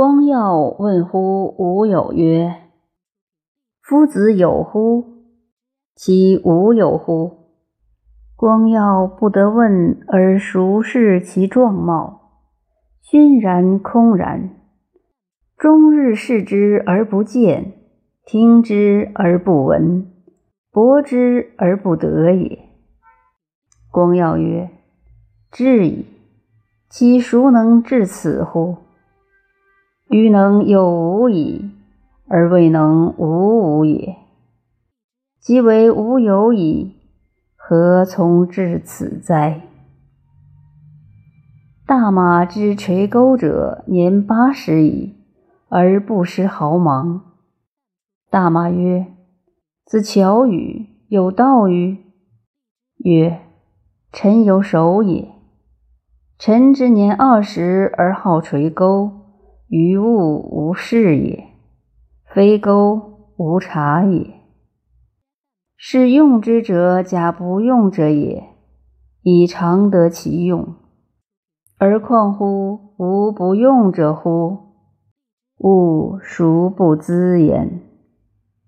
光耀问乎吾有曰：“夫子有乎？其无有乎？”光耀不得问而熟视其状貌，熏然空然，终日视之而不见，听之而不闻，博之而不得也。光耀曰：“至矣。其孰能至此乎？”余能有无矣，而未能无无也。即为无有矣，何从至此哉？大马之垂钩者，年八十矣，而不失毫芒。大马曰：“子巧与？有道与？”曰：“臣有守也。臣之年二十而好垂钩。”于物无事也，非钩无察也。是用之者假不用者也，以常得其用。而况乎无不用者乎？物孰不知焉？